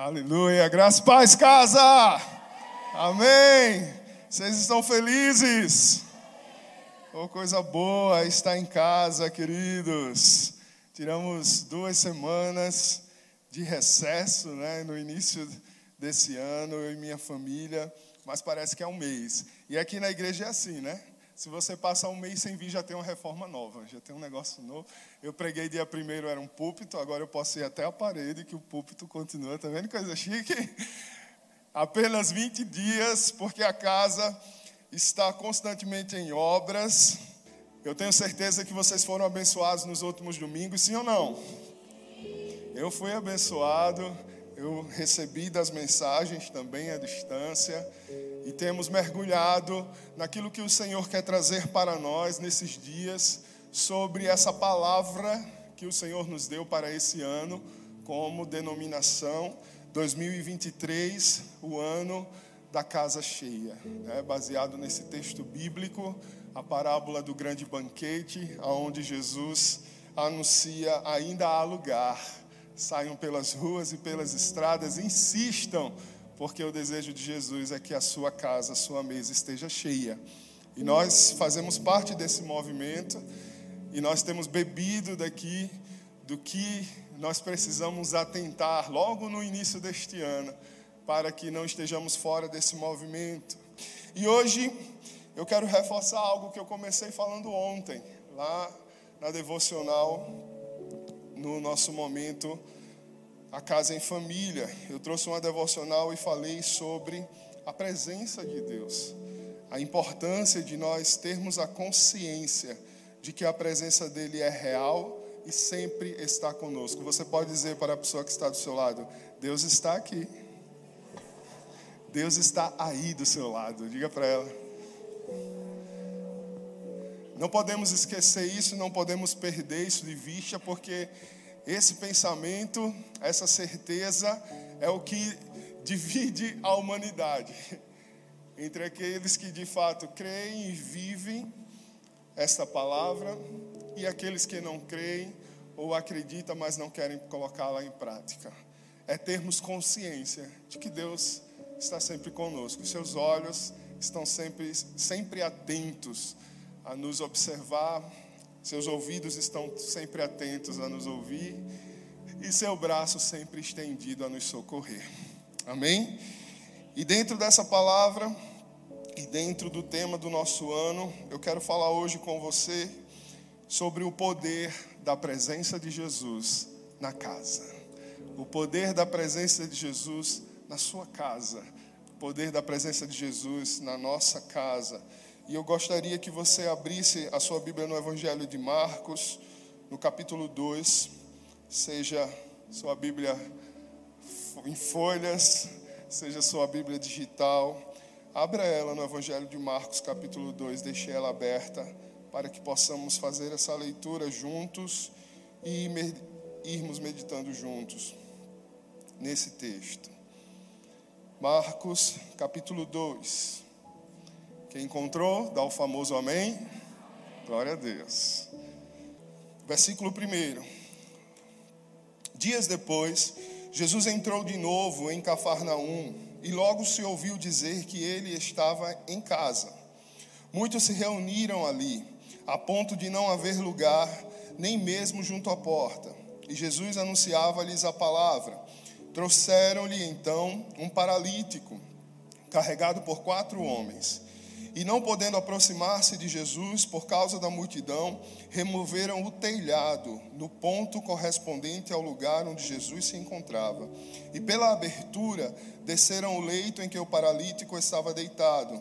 Aleluia. Graça e paz, casa. Amém. Vocês estão felizes? Oh, coisa boa estar em casa, queridos. Tiramos duas semanas de recesso, né, no início desse ano, eu e minha família, mas parece que é um mês. E aqui na igreja é assim, né? Se você passar um mês sem vir, já tem uma reforma nova, já tem um negócio novo. Eu preguei dia primeiro, era um púlpito, agora eu posso ir até a parede, que o púlpito continua, tá vendo coisa chique? Apenas 20 dias, porque a casa está constantemente em obras. Eu tenho certeza que vocês foram abençoados nos últimos domingos, sim ou não? Eu fui abençoado, eu recebi das mensagens também à distância e temos mergulhado naquilo que o Senhor quer trazer para nós nesses dias sobre essa palavra que o Senhor nos deu para esse ano como denominação 2023, o ano da casa cheia, né? baseado nesse texto bíblico, a parábola do grande banquete, aonde Jesus anuncia ainda há lugar. Saiam pelas ruas e pelas estradas, insistam porque o desejo de Jesus é que a sua casa, a sua mesa esteja cheia. E nós fazemos parte desse movimento e nós temos bebido daqui do que nós precisamos atentar logo no início deste ano, para que não estejamos fora desse movimento. E hoje eu quero reforçar algo que eu comecei falando ontem, lá na devocional, no nosso momento a casa em família. Eu trouxe uma devocional e falei sobre a presença de Deus, a importância de nós termos a consciência de que a presença dele é real e sempre está conosco. Você pode dizer para a pessoa que está do seu lado: Deus está aqui. Deus está aí do seu lado. Diga para ela. Não podemos esquecer isso, não podemos perder isso de vista, porque esse pensamento, essa certeza é o que divide a humanidade entre aqueles que de fato creem e vivem esta palavra e aqueles que não creem ou acreditam, mas não querem colocá-la em prática. É termos consciência de que Deus está sempre conosco. Seus olhos estão sempre, sempre atentos a nos observar, seus ouvidos estão sempre atentos a nos ouvir e seu braço sempre estendido a nos socorrer. Amém? E dentro dessa palavra e dentro do tema do nosso ano, eu quero falar hoje com você sobre o poder da presença de Jesus na casa. O poder da presença de Jesus na sua casa. O poder da presença de Jesus na nossa casa. E eu gostaria que você abrisse a sua Bíblia no Evangelho de Marcos, no capítulo 2, seja sua Bíblia em folhas, seja sua Bíblia digital. Abra ela no Evangelho de Marcos, capítulo 2, deixe ela aberta para que possamos fazer essa leitura juntos e irmos meditando juntos nesse texto. Marcos, capítulo 2. Quem encontrou, dá o famoso amém. Glória a Deus. Versículo 1. Dias depois, Jesus entrou de novo em Cafarnaum e logo se ouviu dizer que ele estava em casa. Muitos se reuniram ali, a ponto de não haver lugar, nem mesmo junto à porta. E Jesus anunciava-lhes a palavra. Trouxeram-lhe então um paralítico, carregado por quatro homens. E não podendo aproximar-se de Jesus por causa da multidão, removeram o telhado no ponto correspondente ao lugar onde Jesus se encontrava. E pela abertura desceram o leito em que o paralítico estava deitado.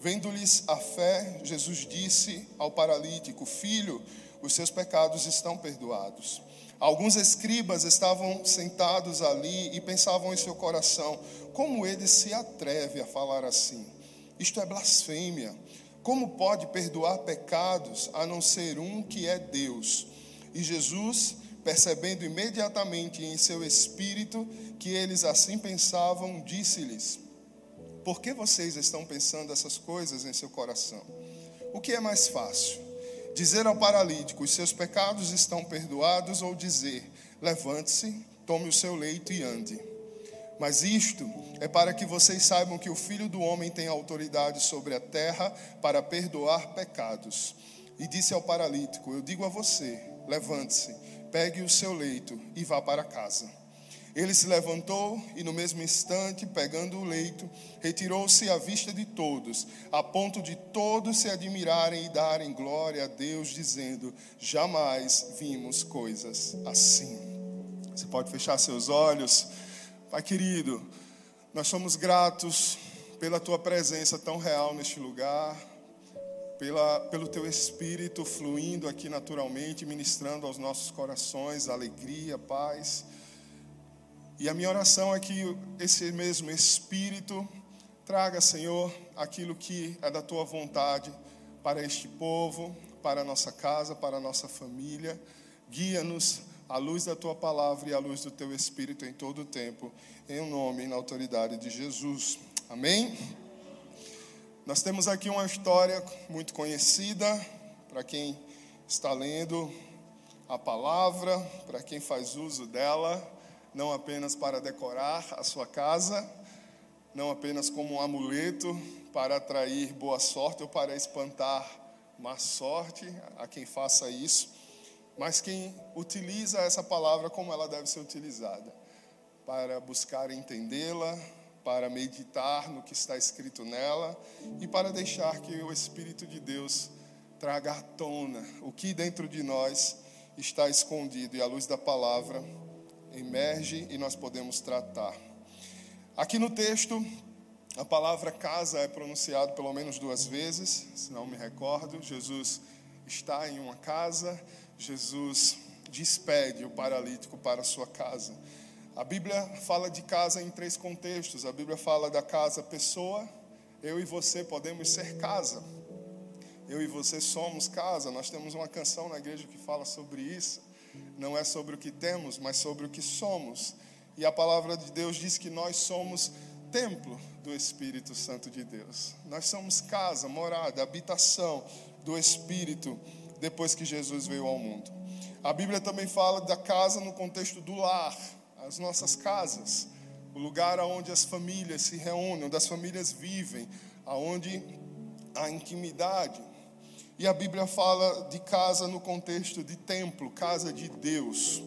Vendo-lhes a fé, Jesus disse ao paralítico: Filho, os seus pecados estão perdoados. Alguns escribas estavam sentados ali e pensavam em seu coração: como ele se atreve a falar assim? Isto é blasfêmia. Como pode perdoar pecados a não ser um que é Deus? E Jesus, percebendo imediatamente em seu espírito que eles assim pensavam, disse-lhes: Por que vocês estão pensando essas coisas em seu coração? O que é mais fácil? Dizer ao paralítico: Os seus pecados estão perdoados, ou dizer: Levante-se, tome o seu leito e ande. Mas isto é para que vocês saibam que o Filho do Homem tem autoridade sobre a terra para perdoar pecados. E disse ao paralítico: Eu digo a você, levante-se, pegue o seu leito e vá para casa. Ele se levantou e, no mesmo instante, pegando o leito, retirou-se à vista de todos, a ponto de todos se admirarem e darem glória a Deus, dizendo: Jamais vimos coisas assim. Você pode fechar seus olhos. Pai querido, nós somos gratos pela tua presença tão real neste lugar, pela, pelo teu espírito fluindo aqui naturalmente, ministrando aos nossos corações alegria, paz. E a minha oração é que esse mesmo espírito traga, Senhor, aquilo que é da tua vontade para este povo, para a nossa casa, para a nossa família. Guia-nos à luz da tua palavra e à luz do teu espírito em todo o tempo, em nome e na autoridade de Jesus. Amém? Nós temos aqui uma história muito conhecida para quem está lendo a palavra, para quem faz uso dela, não apenas para decorar a sua casa, não apenas como um amuleto para atrair boa sorte ou para espantar má sorte a quem faça isso mas quem utiliza essa palavra como ela deve ser utilizada, para buscar entendê-la, para meditar no que está escrito nela e para deixar que o Espírito de Deus traga à tona o que dentro de nós está escondido e a luz da palavra emerge e nós podemos tratar. Aqui no texto, a palavra casa é pronunciada pelo menos duas vezes, se não me recordo. Jesus está em uma casa Jesus despede o paralítico para a sua casa. A Bíblia fala de casa em três contextos. A Bíblia fala da casa pessoa, eu e você podemos ser casa. Eu e você somos casa. Nós temos uma canção na igreja que fala sobre isso. Não é sobre o que temos, mas sobre o que somos. E a palavra de Deus diz que nós somos templo do Espírito Santo de Deus. Nós somos casa, morada, habitação do Espírito depois que Jesus veio ao mundo. A Bíblia também fala da casa no contexto do lar, as nossas casas, o lugar onde as famílias se reúnem, onde as famílias vivem, aonde há intimidade. E a Bíblia fala de casa no contexto de templo, casa de Deus,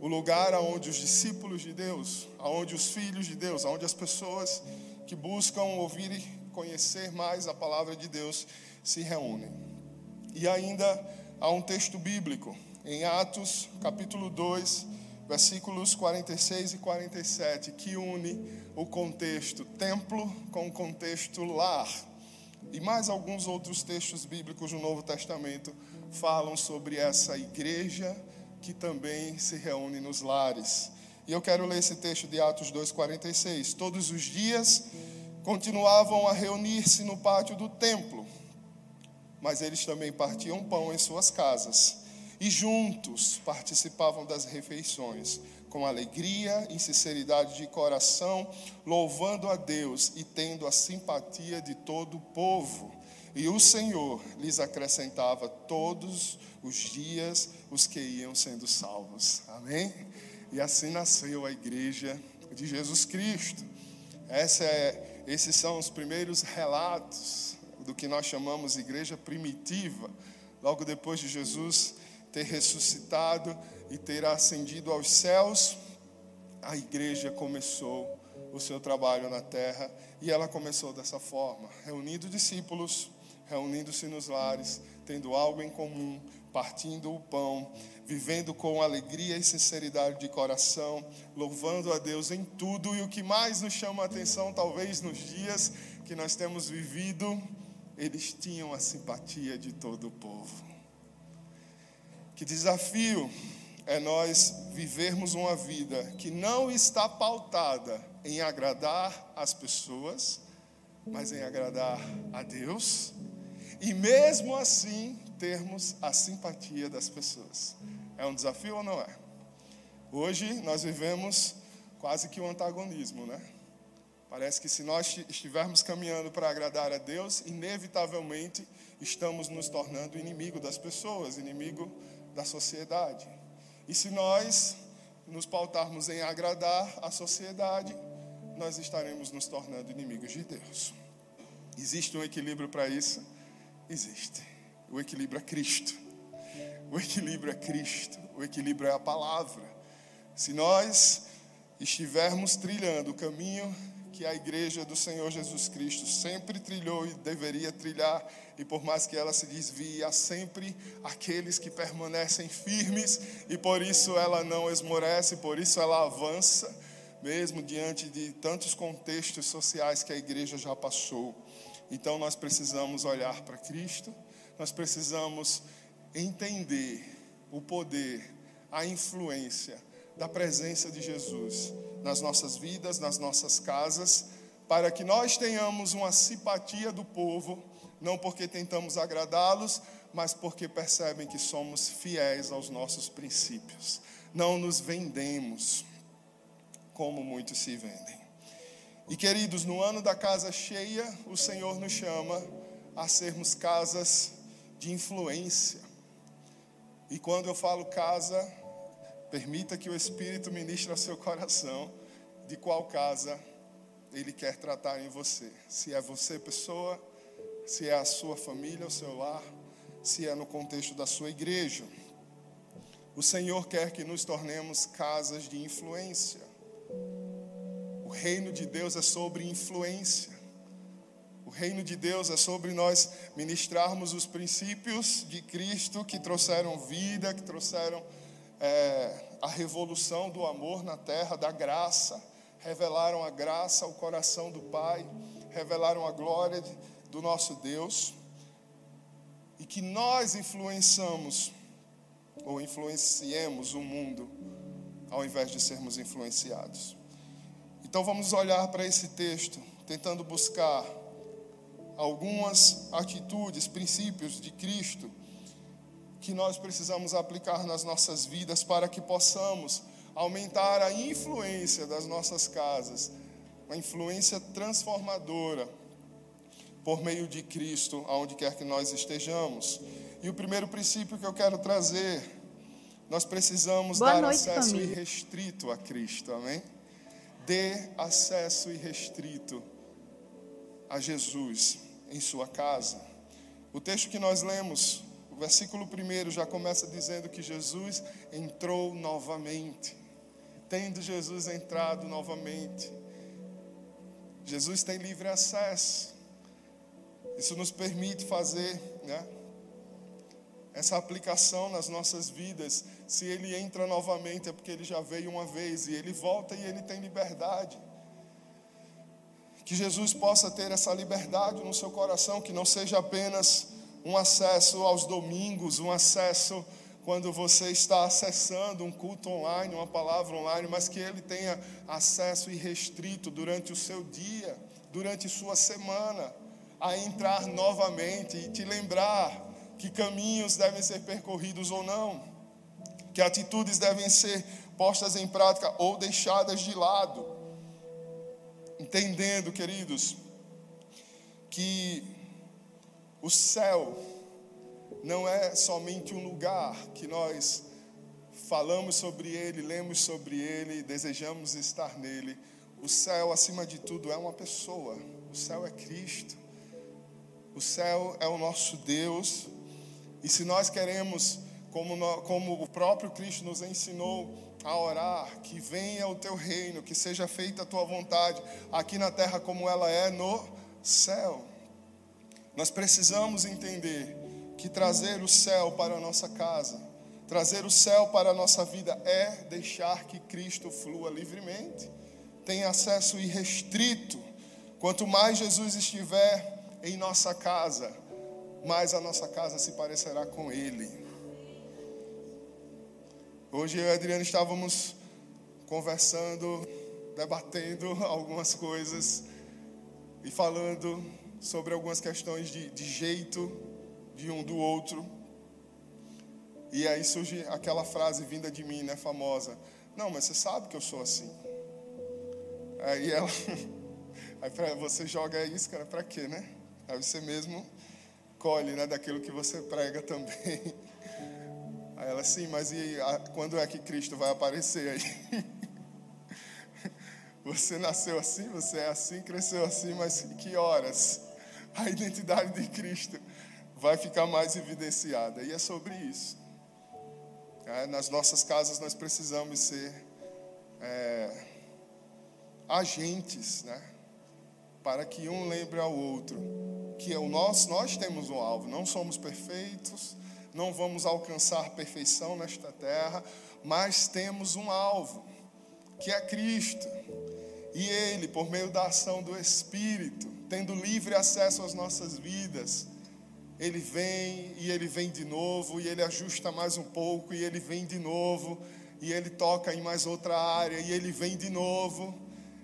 o lugar aonde os discípulos de Deus, aonde os filhos de Deus, aonde as pessoas que buscam ouvir e conhecer mais a palavra de Deus se reúnem. E ainda há um texto bíblico, em Atos, capítulo 2, versículos 46 e 47, que une o contexto templo com o contexto lar. E mais alguns outros textos bíblicos no Novo Testamento falam sobre essa igreja que também se reúne nos lares. E eu quero ler esse texto de Atos 2:46. Todos os dias continuavam a reunir-se no pátio do templo mas eles também partiam pão em suas casas e juntos participavam das refeições, com alegria e sinceridade de coração, louvando a Deus e tendo a simpatia de todo o povo. E o Senhor lhes acrescentava todos os dias os que iam sendo salvos. Amém? E assim nasceu a igreja de Jesus Cristo. É, esses são os primeiros relatos do que nós chamamos igreja primitiva, logo depois de Jesus ter ressuscitado e ter ascendido aos céus, a igreja começou o seu trabalho na terra e ela começou dessa forma, reunindo discípulos, reunindo-se nos lares, tendo algo em comum, partindo o pão, vivendo com alegria e sinceridade de coração, louvando a Deus em tudo. E o que mais nos chama a atenção, talvez nos dias que nós temos vivido, eles tinham a simpatia de todo o povo. Que desafio é nós vivermos uma vida que não está pautada em agradar as pessoas, mas em agradar a Deus, e mesmo assim termos a simpatia das pessoas. É um desafio ou não é? Hoje nós vivemos quase que um antagonismo, né? Parece que se nós estivermos caminhando para agradar a Deus, inevitavelmente estamos nos tornando inimigo das pessoas, inimigo da sociedade. E se nós nos pautarmos em agradar a sociedade, nós estaremos nos tornando inimigos de Deus. Existe um equilíbrio para isso? Existe. O equilíbrio é Cristo. O equilíbrio é Cristo. O equilíbrio é a palavra. Se nós estivermos trilhando o caminho que a igreja do Senhor Jesus Cristo sempre trilhou e deveria trilhar, e por mais que ela se desvie, há sempre aqueles que permanecem firmes, e por isso ela não esmorece, por isso ela avança, mesmo diante de tantos contextos sociais que a igreja já passou. Então nós precisamos olhar para Cristo, nós precisamos entender o poder, a influência da presença de Jesus nas nossas vidas, nas nossas casas, para que nós tenhamos uma simpatia do povo, não porque tentamos agradá-los, mas porque percebem que somos fiéis aos nossos princípios. Não nos vendemos como muitos se vendem. E queridos, no ano da casa cheia, o Senhor nos chama a sermos casas de influência. E quando eu falo casa, permita que o Espírito ministre ao seu coração de qual casa ele quer tratar em você. Se é você, pessoa, se é a sua família, o seu lar, se é no contexto da sua igreja. O Senhor quer que nos tornemos casas de influência. O reino de Deus é sobre influência. O reino de Deus é sobre nós ministrarmos os princípios de Cristo que trouxeram vida, que trouxeram é, a revolução do amor na terra, da graça, revelaram a graça ao coração do Pai, revelaram a glória do nosso Deus, e que nós influenciamos ou influenciemos o mundo ao invés de sermos influenciados. Então vamos olhar para esse texto, tentando buscar algumas atitudes, princípios de Cristo que nós precisamos aplicar nas nossas vidas para que possamos aumentar a influência das nossas casas, uma influência transformadora por meio de Cristo, aonde quer que nós estejamos. E o primeiro princípio que eu quero trazer, nós precisamos Boa dar noite, acesso família. irrestrito a Cristo, amém? dê acesso irrestrito a Jesus em sua casa. O texto que nós lemos, versículo 1 já começa dizendo que Jesus entrou novamente. Tendo Jesus entrado novamente, Jesus tem livre acesso. Isso nos permite fazer né, essa aplicação nas nossas vidas. Se ele entra novamente é porque ele já veio uma vez e ele volta e ele tem liberdade. Que Jesus possa ter essa liberdade no seu coração, que não seja apenas um acesso aos domingos, um acesso quando você está acessando um culto online, uma palavra online, mas que ele tenha acesso irrestrito durante o seu dia, durante sua semana, a entrar novamente e te lembrar que caminhos devem ser percorridos ou não, que atitudes devem ser postas em prática ou deixadas de lado. Entendendo, queridos, que o céu não é somente um lugar que nós falamos sobre ele, lemos sobre ele, desejamos estar nele. O céu, acima de tudo, é uma pessoa. O céu é Cristo. O céu é o nosso Deus. E se nós queremos, como, como o próprio Cristo nos ensinou a orar, que venha o teu reino, que seja feita a tua vontade, aqui na terra como ela é no céu. Nós precisamos entender que trazer o céu para a nossa casa, trazer o céu para a nossa vida é deixar que Cristo flua livremente, tem acesso irrestrito. Quanto mais Jesus estiver em nossa casa, mais a nossa casa se parecerá com Ele. Hoje eu e a Adriana estávamos conversando, debatendo algumas coisas e falando sobre algumas questões de, de jeito de um do outro. E aí surge aquela frase vinda de mim, né, famosa. Não, mas você sabe que eu sou assim. Aí ela, aí pra, você joga isso, cara, para quê, né? Aí você mesmo colhe, né, daquilo que você prega também. Aí ela, sim, mas e a- quando é que Cristo vai aparecer aí? Você nasceu assim, você é assim, cresceu assim, mas que horas a identidade de Cristo vai ficar mais evidenciada? E é sobre isso. É, nas nossas casas nós precisamos ser é, agentes, né? Para que um lembre ao outro que é o nosso, nós temos um alvo, não somos perfeitos, não vamos alcançar perfeição nesta terra, mas temos um alvo, que é Cristo. E Ele, por meio da ação do Espírito, tendo livre acesso às nossas vidas, Ele vem e Ele vem de novo, e Ele ajusta mais um pouco, e Ele vem de novo, e Ele toca em mais outra área, e Ele vem de novo.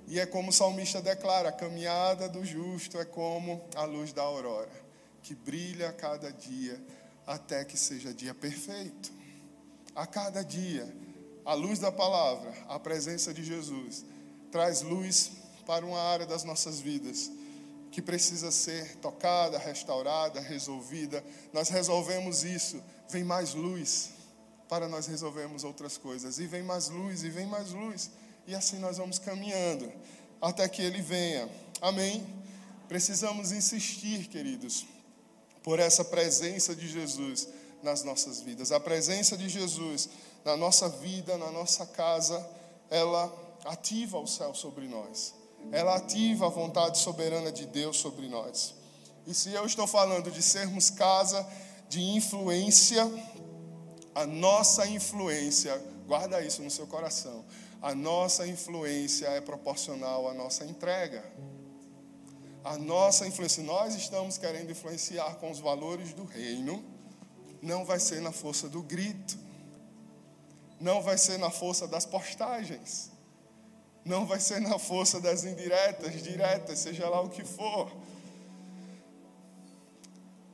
E é como o salmista declara: a caminhada do justo é como a luz da aurora, que brilha a cada dia até que seja dia perfeito. A cada dia, a luz da palavra, a presença de Jesus, traz luz para uma área das nossas vidas que precisa ser tocada, restaurada, resolvida. Nós resolvemos isso, vem mais luz para nós resolvermos outras coisas, e vem mais luz, e vem mais luz, e assim nós vamos caminhando até que Ele venha. Amém? Precisamos insistir, queridos, por essa presença de Jesus nas nossas vidas. A presença de Jesus na nossa vida, na nossa casa, ela ativa o céu sobre nós. Ela ativa a vontade soberana de Deus sobre nós. E se eu estou falando de sermos casa de influência, a nossa influência, guarda isso no seu coração, a nossa influência é proporcional à nossa entrega a nossa influência, nós estamos querendo influenciar com os valores do reino, não vai ser na força do grito, não vai ser na força das postagens, não vai ser na força das indiretas, diretas, seja lá o que for.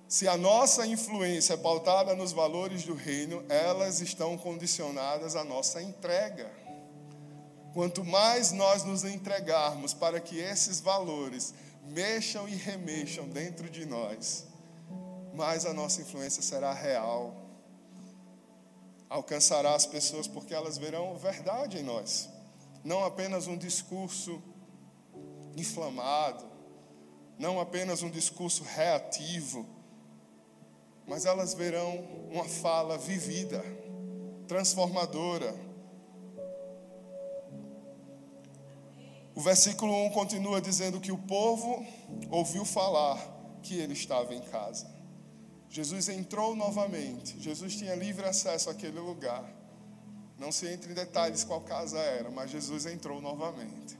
Se a nossa influência é pautada nos valores do reino, elas estão condicionadas à nossa entrega. Quanto mais nós nos entregarmos para que esses valores mexam e remexam dentro de nós, mais a nossa influência será real. Alcançará as pessoas porque elas verão verdade em nós, não apenas um discurso inflamado, não apenas um discurso reativo, mas elas verão uma fala vivida, transformadora O versículo 1 continua dizendo que o povo ouviu falar que ele estava em casa. Jesus entrou novamente. Jesus tinha livre acesso àquele lugar. Não se entre em detalhes qual casa era, mas Jesus entrou novamente.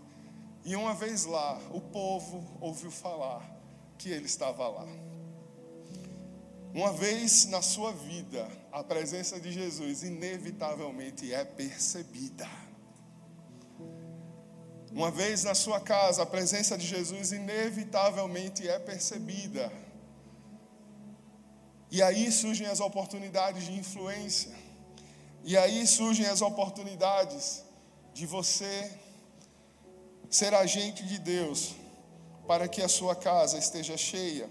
E uma vez lá, o povo ouviu falar que ele estava lá. Uma vez na sua vida, a presença de Jesus inevitavelmente é percebida. Uma vez na sua casa, a presença de Jesus inevitavelmente é percebida. E aí surgem as oportunidades de influência. E aí surgem as oportunidades de você ser agente de Deus para que a sua casa esteja cheia.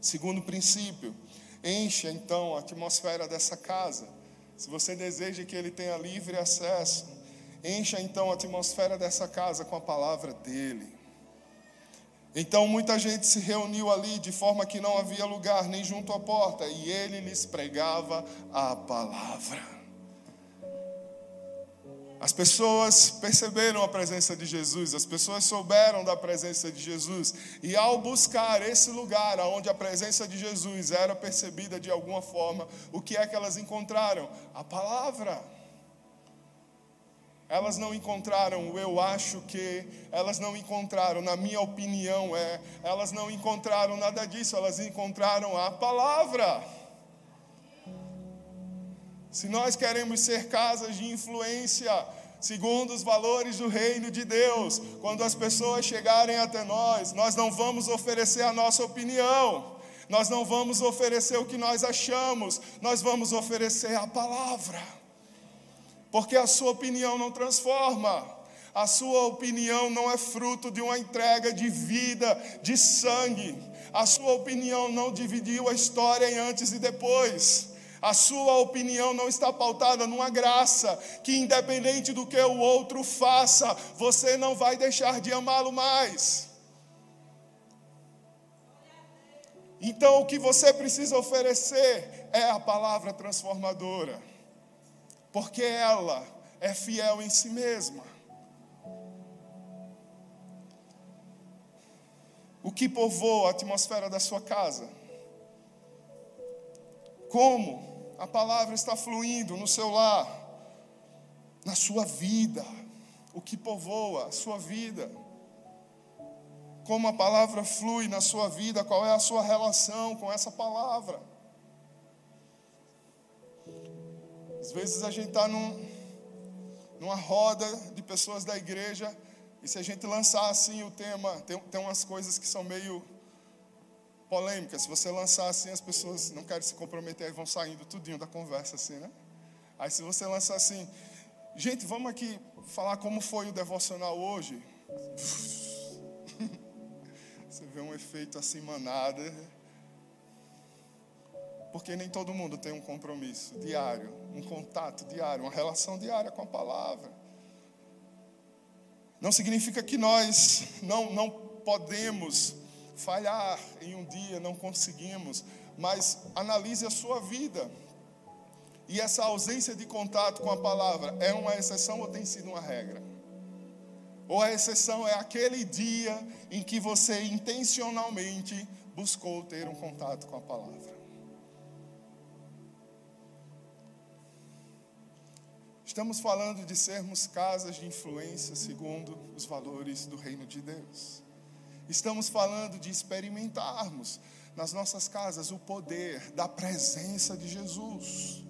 Segundo princípio, encha então a atmosfera dessa casa. Se você deseja que ele tenha livre acesso, Encha então a atmosfera dessa casa com a palavra dele. Então muita gente se reuniu ali de forma que não havia lugar nem junto à porta, e ele lhes pregava a palavra. As pessoas perceberam a presença de Jesus, as pessoas souberam da presença de Jesus, e ao buscar esse lugar onde a presença de Jesus era percebida de alguma forma, o que é que elas encontraram? A palavra. Elas não encontraram o eu acho que, elas não encontraram, na minha opinião é, elas não encontraram nada disso, elas encontraram a palavra. Se nós queremos ser casas de influência, segundo os valores do reino de Deus, quando as pessoas chegarem até nós, nós não vamos oferecer a nossa opinião, nós não vamos oferecer o que nós achamos, nós vamos oferecer a palavra porque a sua opinião não transforma. A sua opinião não é fruto de uma entrega de vida, de sangue. A sua opinião não dividiu a história em antes e depois. A sua opinião não está pautada numa graça que, independente do que o outro faça, você não vai deixar de amá-lo mais. Então, o que você precisa oferecer é a palavra transformadora, porque ela é fiel em si mesma. O que povoa a atmosfera da sua casa? Como a palavra está fluindo no seu lar, na sua vida? O que povoa a sua vida? Como a palavra flui na sua vida? Qual é a sua relação com essa palavra? Às vezes a gente está num, numa roda de pessoas da igreja, e se a gente lançar assim o tema, tem, tem umas coisas que são meio polêmicas. Se você lançar assim, as pessoas não querem se comprometer e vão saindo tudinho da conversa, assim, né? Aí se você lançar assim, gente, vamos aqui falar como foi o devocional hoje. Você vê um efeito assim manada. Porque nem todo mundo tem um compromisso diário, um contato diário, uma relação diária com a palavra. Não significa que nós não, não podemos falhar em um dia, não conseguimos, mas analise a sua vida. E essa ausência de contato com a palavra é uma exceção ou tem sido uma regra? Ou a exceção é aquele dia em que você intencionalmente buscou ter um contato com a palavra? Estamos falando de sermos casas de influência segundo os valores do reino de Deus. Estamos falando de experimentarmos nas nossas casas o poder da presença de Jesus.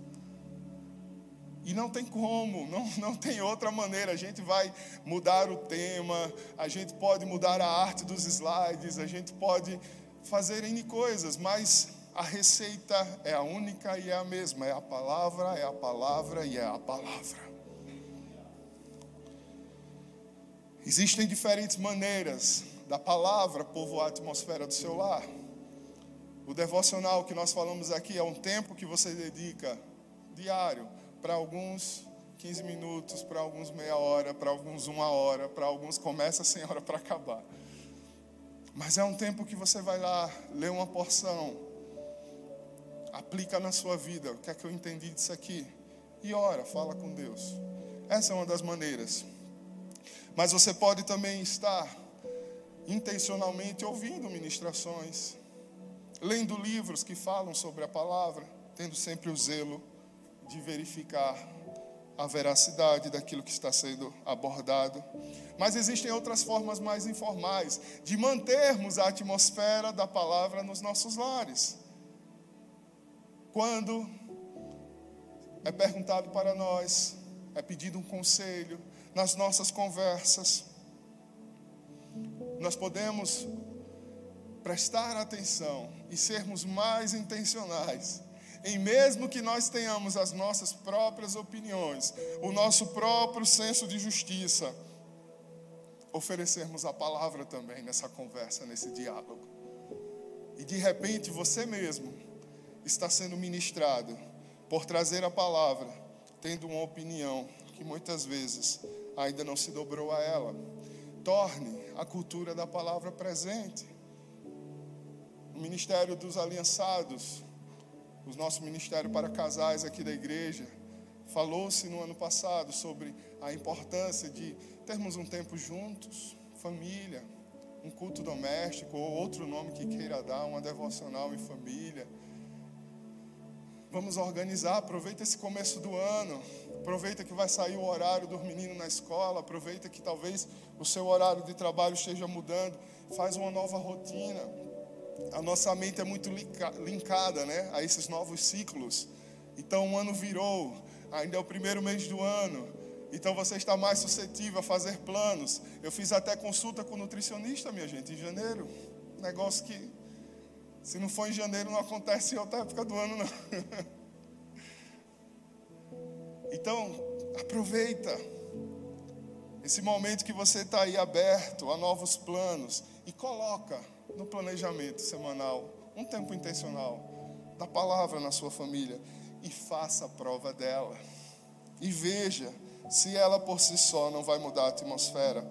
E não tem como, não, não tem outra maneira. A gente vai mudar o tema, a gente pode mudar a arte dos slides, a gente pode fazer N coisas, mas a receita é a única e é a mesma: é a palavra, é a palavra e é a palavra. Existem diferentes maneiras da palavra povoar a atmosfera do seu lar. O devocional que nós falamos aqui é um tempo que você dedica diário, para alguns 15 minutos, para alguns meia hora, para alguns uma hora, para alguns começa sem hora para acabar. Mas é um tempo que você vai lá, lê uma porção, aplica na sua vida, o que é que eu entendi disso aqui? E ora, fala com Deus. Essa é uma das maneiras. Mas você pode também estar intencionalmente ouvindo ministrações, lendo livros que falam sobre a palavra, tendo sempre o zelo de verificar a veracidade daquilo que está sendo abordado. Mas existem outras formas mais informais de mantermos a atmosfera da palavra nos nossos lares. Quando é perguntado para nós, é pedido um conselho, nas nossas conversas, nós podemos prestar atenção e sermos mais intencionais em mesmo que nós tenhamos as nossas próprias opiniões, o nosso próprio senso de justiça, oferecermos a palavra também nessa conversa, nesse diálogo. E de repente você mesmo está sendo ministrado por trazer a palavra, tendo uma opinião que muitas vezes ainda não se dobrou a ela. Torne a cultura da palavra presente. O ministério dos aliançados, o nosso ministério para casais aqui da igreja, falou-se no ano passado sobre a importância de termos um tempo juntos, família, um culto doméstico ou outro nome que queira dar, uma devocional em família. Vamos organizar, aproveita esse começo do ano, Aproveita que vai sair o horário dos meninos na escola. Aproveita que talvez o seu horário de trabalho esteja mudando. Faz uma nova rotina. A nossa mente é muito linkada né, a esses novos ciclos. Então o ano virou, ainda é o primeiro mês do ano. Então você está mais suscetível a fazer planos. Eu fiz até consulta com o nutricionista, minha gente, em janeiro. Negócio que, se não for em janeiro, não acontece em outra época do ano, não. Então, aproveita esse momento que você está aí aberto a novos planos e coloca no planejamento semanal um tempo intencional da palavra na sua família. e faça a prova dela. E veja se ela por si só não vai mudar a atmosfera.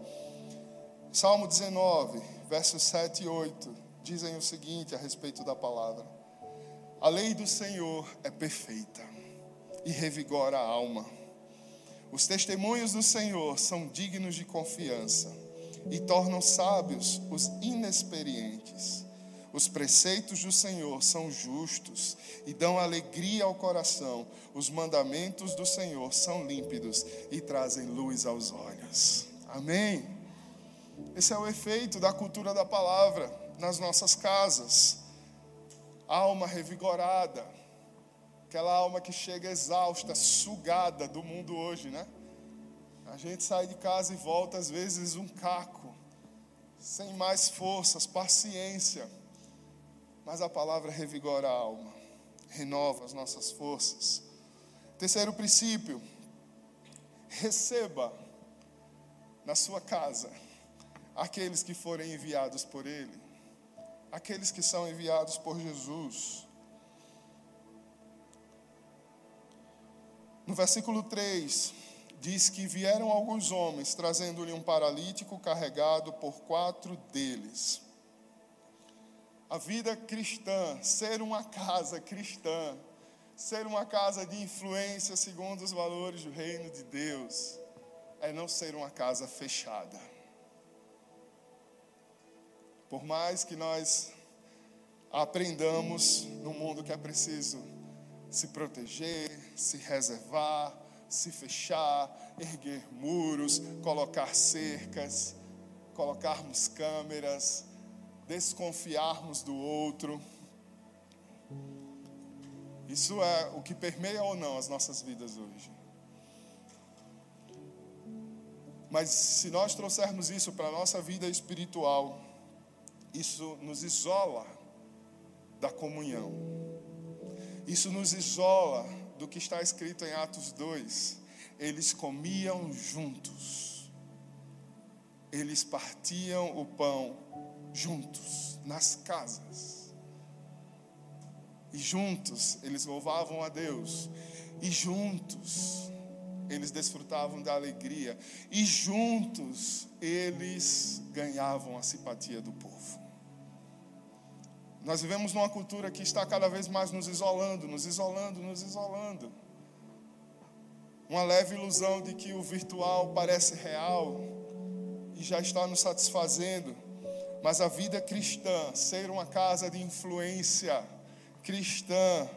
Salmo 19, versos 7 e 8 dizem o seguinte a respeito da palavra: A lei do Senhor é perfeita e revigora a alma. Os testemunhos do Senhor são dignos de confiança e tornam sábios os inexperientes. Os preceitos do Senhor são justos e dão alegria ao coração. Os mandamentos do Senhor são límpidos e trazem luz aos olhos. Amém. Esse é o efeito da cultura da palavra nas nossas casas. Alma revigorada, aquela alma que chega exausta, sugada do mundo hoje, né? A gente sai de casa e volta às vezes um caco, sem mais forças, paciência mas a palavra revigora a alma, renova as nossas forças. Terceiro princípio, receba na sua casa aqueles que forem enviados por Ele, aqueles que são enviados por Jesus. No versículo 3, diz que vieram alguns homens trazendo-lhe um paralítico carregado por quatro deles. A vida cristã, ser uma casa cristã, ser uma casa de influência segundo os valores do reino de Deus, é não ser uma casa fechada. Por mais que nós aprendamos no mundo que é preciso se proteger, se reservar, se fechar, erguer muros, colocar cercas, colocarmos câmeras, desconfiarmos do outro. Isso é o que permeia ou não as nossas vidas hoje. Mas se nós trouxermos isso para a nossa vida espiritual, isso nos isola da comunhão. Isso nos isola do que está escrito em Atos 2. Eles comiam juntos. Eles partiam o pão juntos, nas casas. E juntos eles louvavam a Deus. E juntos eles desfrutavam da alegria. E juntos eles ganhavam a simpatia do povo. Nós vivemos numa cultura que está cada vez mais nos isolando, nos isolando, nos isolando. Uma leve ilusão de que o virtual parece real e já está nos satisfazendo. Mas a vida cristã, ser uma casa de influência cristã,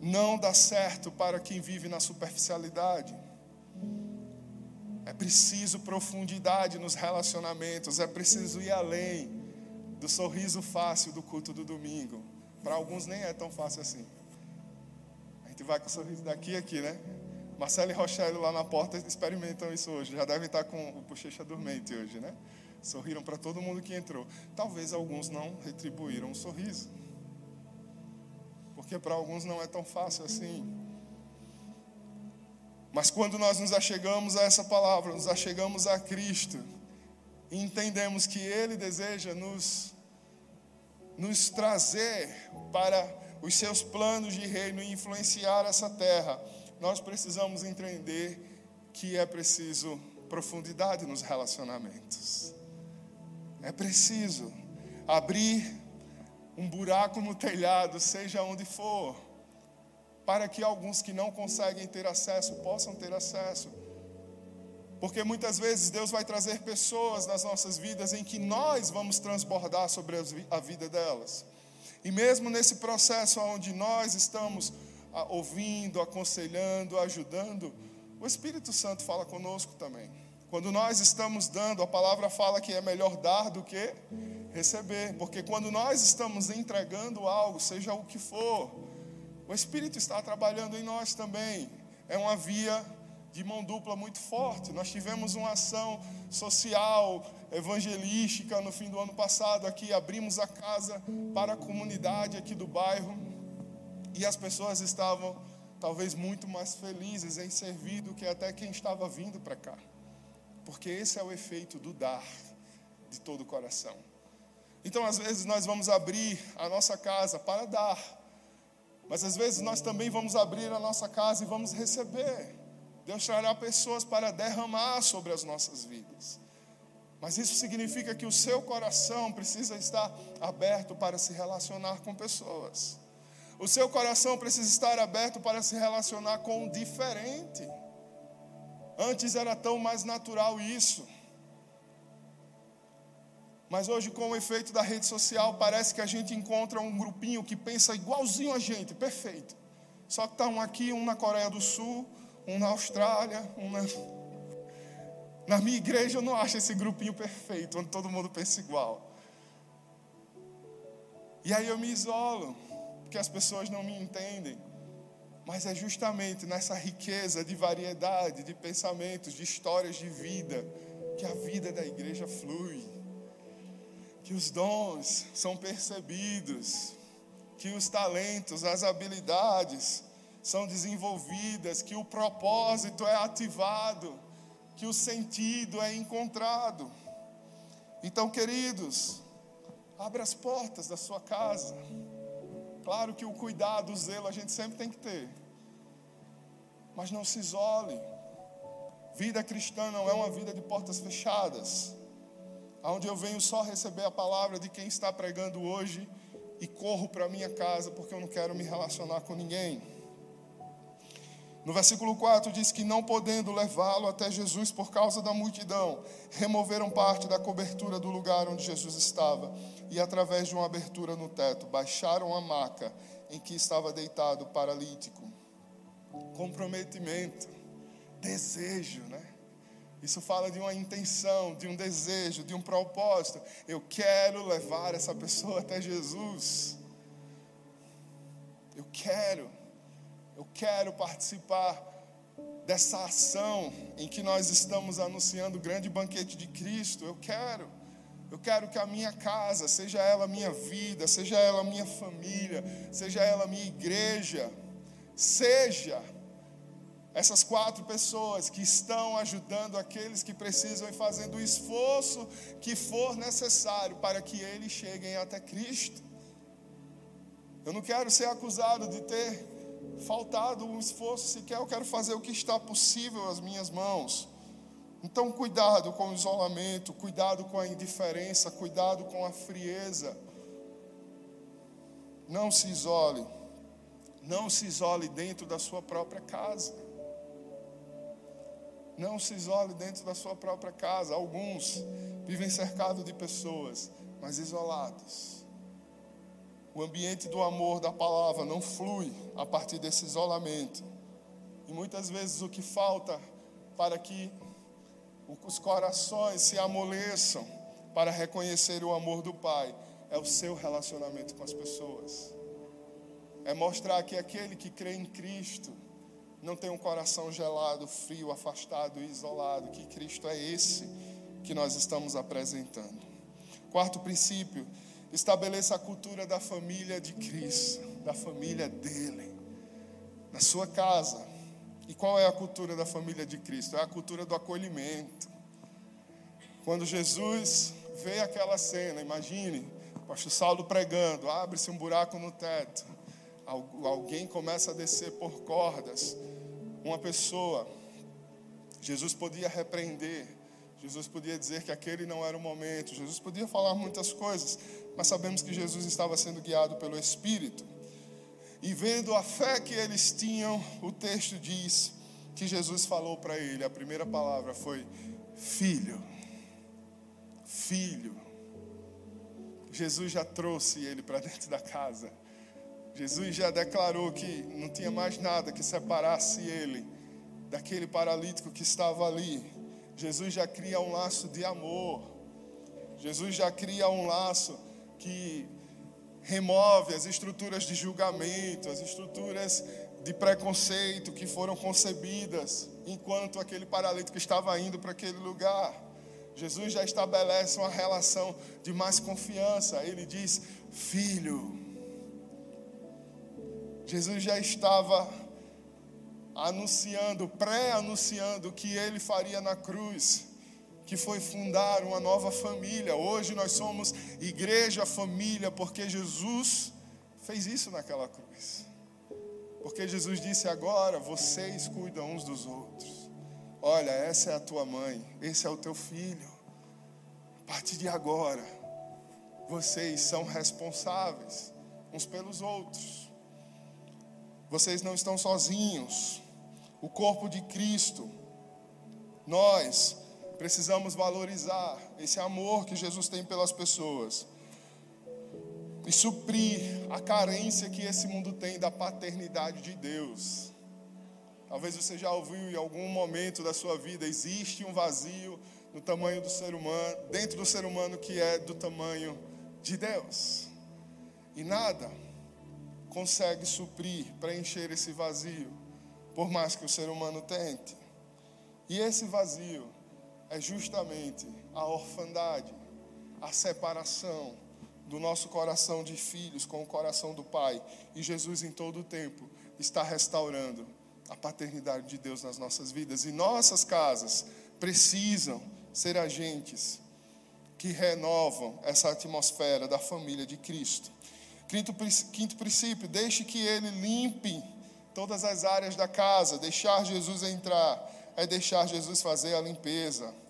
não dá certo para quem vive na superficialidade. É preciso profundidade nos relacionamentos, é preciso ir além do sorriso fácil do culto do domingo. Para alguns nem é tão fácil assim. A gente vai com o sorriso daqui e aqui, né? Marcelo e Rochelle lá na porta experimentam isso hoje. Já devem estar com o bochecha dormente hoje, né? Sorriram para todo mundo que entrou. Talvez alguns não retribuíram um sorriso. Porque para alguns não é tão fácil assim. Mas quando nós nos achegamos a essa palavra, nos achegamos a Cristo, e entendemos que Ele deseja nos, nos trazer para os seus planos de reino e influenciar essa terra, nós precisamos entender que é preciso profundidade nos relacionamentos. É preciso abrir um buraco no telhado, seja onde for, para que alguns que não conseguem ter acesso possam ter acesso. Porque muitas vezes Deus vai trazer pessoas nas nossas vidas em que nós vamos transbordar sobre a vida delas. E mesmo nesse processo onde nós estamos ouvindo, aconselhando, ajudando, o Espírito Santo fala conosco também. Quando nós estamos dando, a palavra fala que é melhor dar do que receber, porque quando nós estamos entregando algo, seja o que for, o Espírito está trabalhando em nós também. É uma via de mão dupla muito forte. Nós tivemos uma ação social, evangelística no fim do ano passado aqui, abrimos a casa para a comunidade aqui do bairro e as pessoas estavam talvez muito mais felizes em servir do que até quem estava vindo para cá. Porque esse é o efeito do dar de todo o coração. Então, às vezes, nós vamos abrir a nossa casa para dar, Mas às vezes nós também vamos abrir a nossa casa e vamos receber. Deus trará pessoas para derramar sobre as nossas vidas. Mas isso significa que o seu coração precisa estar aberto para se relacionar com pessoas. O seu coração precisa estar aberto para se relacionar com o diferente. Antes era tão mais natural isso. Mas hoje, com o efeito da rede social, parece que a gente encontra um grupinho que pensa igualzinho a gente, perfeito. Só que está um aqui, um na Coreia do Sul, um na Austrália, um na. Na minha igreja eu não acho esse grupinho perfeito, onde todo mundo pensa igual. E aí eu me isolo, porque as pessoas não me entendem. Mas é justamente nessa riqueza de variedade, de pensamentos, de histórias de vida, que a vida da igreja flui. Que os dons são percebidos, que os talentos, as habilidades são desenvolvidas, que o propósito é ativado, que o sentido é encontrado. Então, queridos, abra as portas da sua casa. Claro que o cuidado, o zelo a gente sempre tem que ter. Mas não se isole. Vida cristã não é uma vida de portas fechadas, onde eu venho só receber a palavra de quem está pregando hoje e corro para minha casa porque eu não quero me relacionar com ninguém. No versículo 4 diz que não podendo levá-lo até Jesus por causa da multidão, removeram parte da cobertura do lugar onde Jesus estava e através de uma abertura no teto baixaram a maca em que estava deitado o paralítico. Comprometimento, desejo, né? Isso fala de uma intenção, de um desejo, de um propósito. Eu quero levar essa pessoa até Jesus. Eu quero. Eu quero participar dessa ação em que nós estamos anunciando o grande banquete de Cristo. Eu quero. Eu quero que a minha casa, seja ela minha vida, seja ela minha família, seja ela minha igreja, seja essas quatro pessoas que estão ajudando aqueles que precisam e fazendo o esforço que for necessário para que eles cheguem até Cristo. Eu não quero ser acusado de ter faltado um esforço sequer, eu quero fazer o que está possível às minhas mãos. Então, cuidado com o isolamento, cuidado com a indiferença, cuidado com a frieza. Não se isole, não se isole dentro da sua própria casa. Não se isole dentro da sua própria casa. Alguns vivem cercados de pessoas, mas isolados. O ambiente do amor, da palavra, não flui a partir desse isolamento. E muitas vezes o que falta para que os corações se amoleçam para reconhecer o amor do Pai é o seu relacionamento com as pessoas. É mostrar que aquele que crê em Cristo não tem um coração gelado, frio, afastado e isolado, que Cristo é esse que nós estamos apresentando. Quarto princípio, Estabeleça a cultura da família de Cristo, da família dele, na sua casa. E qual é a cultura da família de Cristo? É a cultura do acolhimento. Quando Jesus vê aquela cena, imagine, o pastor Saulo pregando, abre-se um buraco no teto, alguém começa a descer por cordas, uma pessoa, Jesus podia repreender, Jesus podia dizer que aquele não era o momento, Jesus podia falar muitas coisas, mas sabemos que Jesus estava sendo guiado pelo Espírito. E vendo a fé que eles tinham, o texto diz que Jesus falou para ele, a primeira palavra foi: Filho, filho. Jesus já trouxe ele para dentro da casa. Jesus já declarou que não tinha mais nada que separasse ele daquele paralítico que estava ali. Jesus já cria um laço de amor. Jesus já cria um laço que remove as estruturas de julgamento, as estruturas de preconceito que foram concebidas enquanto aquele paralítico estava indo para aquele lugar. Jesus já estabelece uma relação de mais confiança. Ele diz: Filho. Jesus já estava anunciando, pré-anunciando o que ele faria na cruz que foi fundar uma nova família. Hoje nós somos igreja, família, porque Jesus fez isso naquela cruz. Porque Jesus disse agora: vocês cuidam uns dos outros. Olha, essa é a tua mãe, esse é o teu filho. A partir de agora, vocês são responsáveis uns pelos outros. Vocês não estão sozinhos. O corpo de Cristo, nós precisamos valorizar esse amor que Jesus tem pelas pessoas e suprir a carência que esse mundo tem da paternidade de Deus. Talvez você já ouviu em algum momento da sua vida, existe um vazio no tamanho do ser humano, dentro do ser humano que é do tamanho de Deus. E nada consegue suprir, preencher esse vazio, por mais que o ser humano tente. E esse vazio é justamente a orfandade, a separação, do nosso coração de filhos com o coração do Pai. E Jesus, em todo o tempo, está restaurando a paternidade de Deus nas nossas vidas. E nossas casas precisam ser agentes que renovam essa atmosfera da família de Cristo. Quinto, quinto princípio: deixe que Ele limpe todas as áreas da casa. Deixar Jesus entrar é deixar Jesus fazer a limpeza.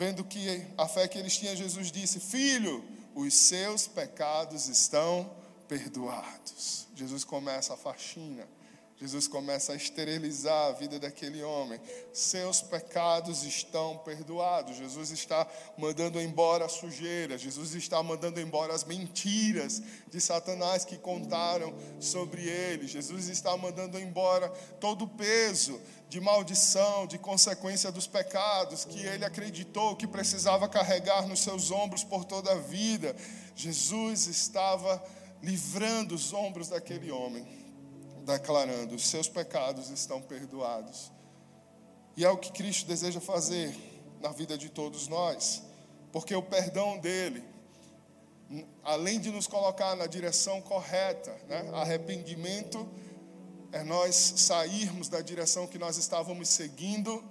Vendo que a fé que eles tinham, Jesus disse: Filho, os seus pecados estão perdoados. Jesus começa a faxina. Jesus começa a esterilizar a vida daquele homem. Seus pecados estão perdoados. Jesus está mandando embora a sujeira. Jesus está mandando embora as mentiras de Satanás que contaram sobre ele. Jesus está mandando embora todo o peso de maldição, de consequência dos pecados que ele acreditou que precisava carregar nos seus ombros por toda a vida. Jesus estava livrando os ombros daquele homem, declarando: os seus pecados estão perdoados. E é o que Cristo deseja fazer na vida de todos nós, porque o perdão dele, além de nos colocar na direção correta, né, arrependimento é nós sairmos da direção que nós estávamos seguindo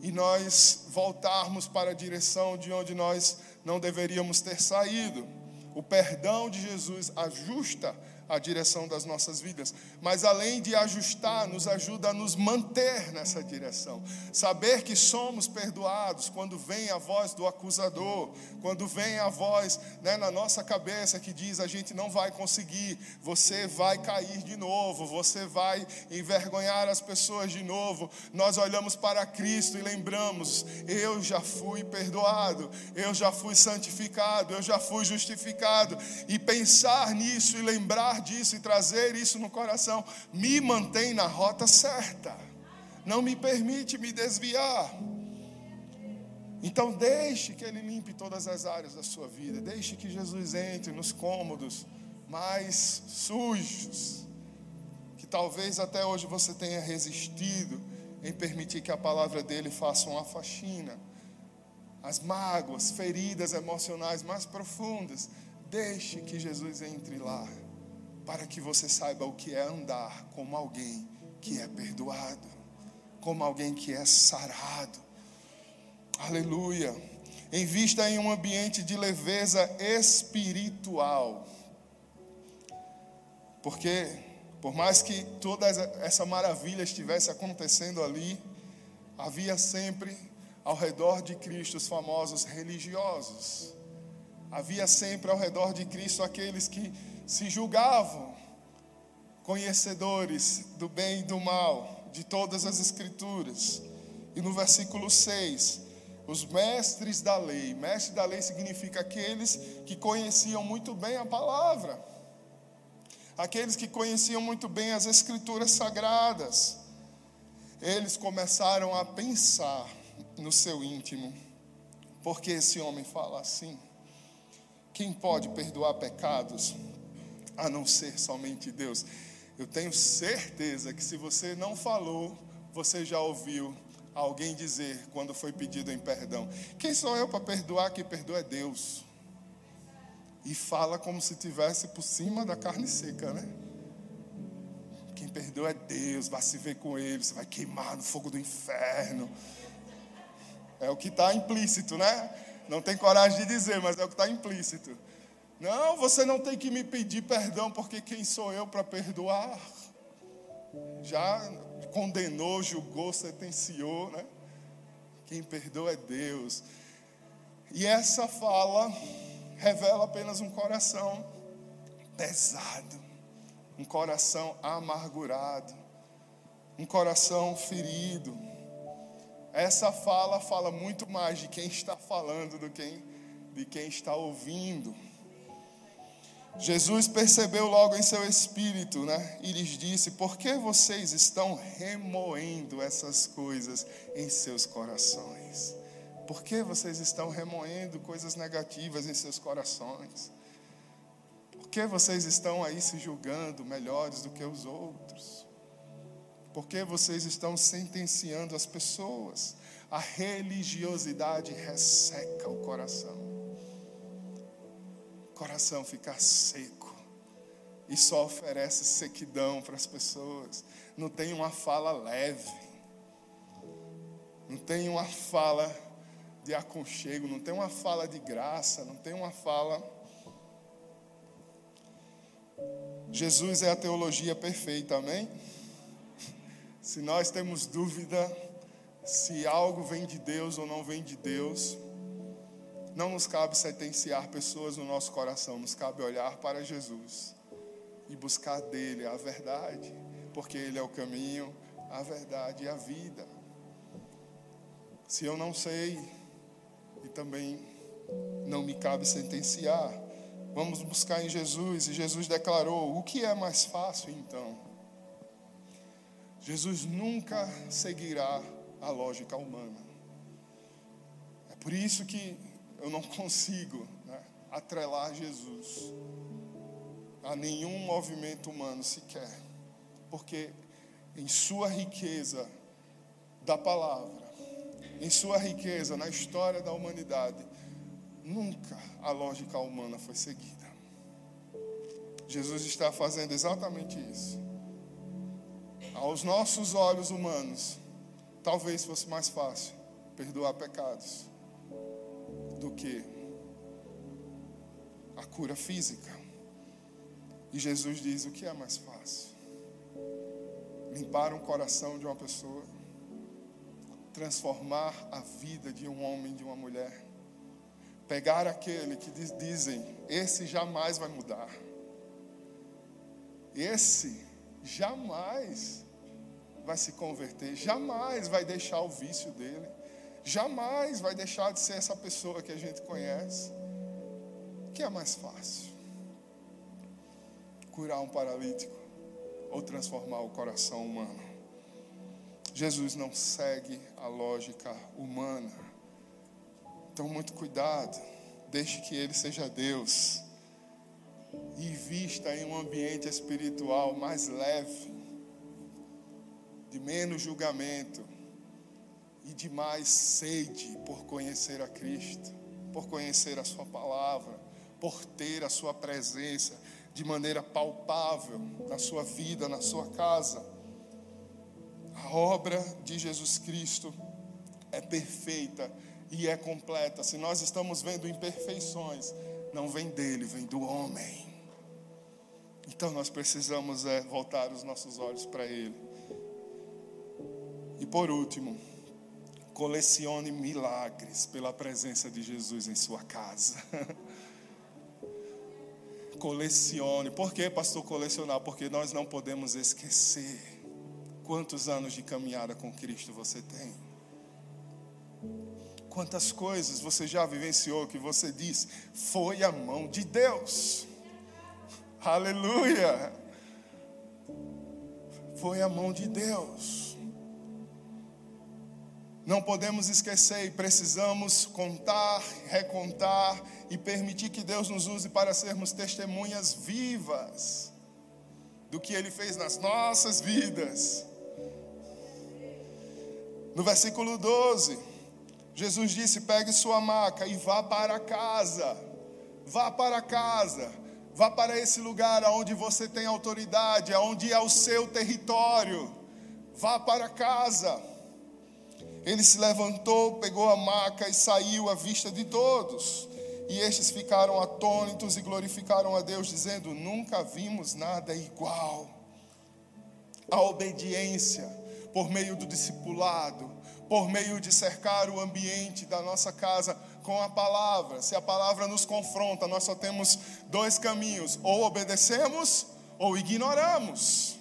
e nós voltarmos para a direção de onde nós não deveríamos ter saído. O perdão de Jesus ajusta a direção das nossas vidas, mas além de ajustar, nos ajuda a nos manter nessa direção. Saber que somos perdoados quando vem a voz do acusador, quando vem a voz né, na nossa cabeça que diz: a gente não vai conseguir, você vai cair de novo, você vai envergonhar as pessoas de novo. Nós olhamos para Cristo e lembramos: eu já fui perdoado, eu já fui santificado, eu já fui justificado. E pensar nisso e lembrar disso e trazer isso no coração me mantém na rota certa, não me permite me desviar. Então, deixe que Ele limpe todas as áreas da sua vida, deixe que Jesus entre nos cômodos mais sujos, que talvez até hoje você tenha resistido em permitir que a palavra dele faça uma faxina. As mágoas, feridas emocionais mais profundas, deixe que Jesus entre lá para que você saiba o que é andar como alguém que é perdoado, como alguém que é sarado. Aleluia. Invista em um ambiente de leveza espiritual. Porque, por mais que toda essa maravilha estivesse acontecendo ali, havia sempre ao redor de Cristo os famosos religiosos. Havia sempre ao redor de Cristo aqueles que se julgavam conhecedores do bem e do mal, de todas as Escrituras. E no versículo 6, os mestres da lei. Mestre da lei significa aqueles que conheciam muito bem a palavra, aqueles que conheciam muito bem as Escrituras sagradas. Eles começaram a pensar no seu íntimo, porque esse homem fala assim? Quem pode perdoar pecados a não ser somente Deus. Eu tenho certeza que se você não falou, você já ouviu alguém dizer quando foi pedido em perdão: Quem sou eu para perdoar? Quem perdoa é Deus. E fala como se tivesse por cima da carne seca, né? Quem perdoa é Deus, vai se ver com Ele, você vai queimar no fogo do inferno. É o que está implícito, né? Não tem coragem de dizer, mas é o que está implícito. Não, você não tem que me pedir perdão, porque quem sou eu para perdoar? já condenou, julgou, sentenciou, né? Quem perdoa é Deus. E essa fala revela apenas um coração pesado, um coração amargurado, um coração ferido. Essa fala fala muito mais de quem está falando do que de quem está ouvindo. Jesus percebeu logo em seu espírito, né? E lhes disse: Por que vocês estão remoendo essas coisas em seus corações? Por que vocês estão remoendo coisas negativas em seus corações? Por que vocês estão aí se julgando melhores do que os outros? Por que vocês estão sentenciando as pessoas? A religiosidade resseca o coração coração ficar seco e só oferece sequidão para as pessoas. Não tem uma fala leve, não tem uma fala de aconchego, não tem uma fala de graça, não tem uma fala. Jesus é a teologia perfeita, amém? Se nós temos dúvida se algo vem de Deus ou não vem de Deus, não nos cabe sentenciar pessoas no nosso coração, nos cabe olhar para Jesus e buscar dele a verdade, porque ele é o caminho, a verdade e a vida. Se eu não sei, e também não me cabe sentenciar, vamos buscar em Jesus, e Jesus declarou: o que é mais fácil então? Jesus nunca seguirá a lógica humana. É por isso que eu não consigo né, atrelar Jesus a nenhum movimento humano sequer, porque em sua riqueza da palavra, em sua riqueza na história da humanidade, nunca a lógica humana foi seguida. Jesus está fazendo exatamente isso. Aos nossos olhos humanos, talvez fosse mais fácil perdoar pecados do que a cura física. E Jesus diz: o que é mais fácil? Limpar um coração de uma pessoa, transformar a vida de um homem, de uma mulher, pegar aquele que dizem: esse jamais vai mudar, esse jamais vai se converter, jamais vai deixar o vício dele jamais vai deixar de ser essa pessoa que a gente conhece. Que é mais fácil? Curar um paralítico ou transformar o coração humano? Jesus não segue a lógica humana. Então, muito cuidado. Deixe que Ele seja Deus. E vista em um ambiente espiritual mais leve, de menos julgamento e de mais sede por conhecer a Cristo, por conhecer a Sua palavra, por ter a Sua presença de maneira palpável na sua vida, na sua casa. A obra de Jesus Cristo é perfeita e é completa. Se nós estamos vendo imperfeições, não vem dele, vem do homem. Então nós precisamos é, voltar os nossos olhos para ele. E por último, colecione milagres pela presença de Jesus em sua casa. colecione. Por que, pastor, colecionar? Porque nós não podemos esquecer quantos anos de caminhada com Cristo você tem. Quantas coisas você já vivenciou que você diz, foi a mão de Deus. Aleluia! Foi a mão de Deus. Não podemos esquecer e precisamos contar, recontar e permitir que Deus nos use para sermos testemunhas vivas do que Ele fez nas nossas vidas. No versículo 12, Jesus disse: pegue sua maca e vá para casa. Vá para casa. Vá para esse lugar onde você tem autoridade, onde é o seu território. Vá para casa. Ele se levantou, pegou a maca e saiu à vista de todos. E estes ficaram atônitos e glorificaram a Deus, dizendo: Nunca vimos nada igual. a obediência por meio do discipulado, por meio de cercar o ambiente da nossa casa com a palavra. Se a palavra nos confronta, nós só temos dois caminhos: ou obedecemos ou ignoramos.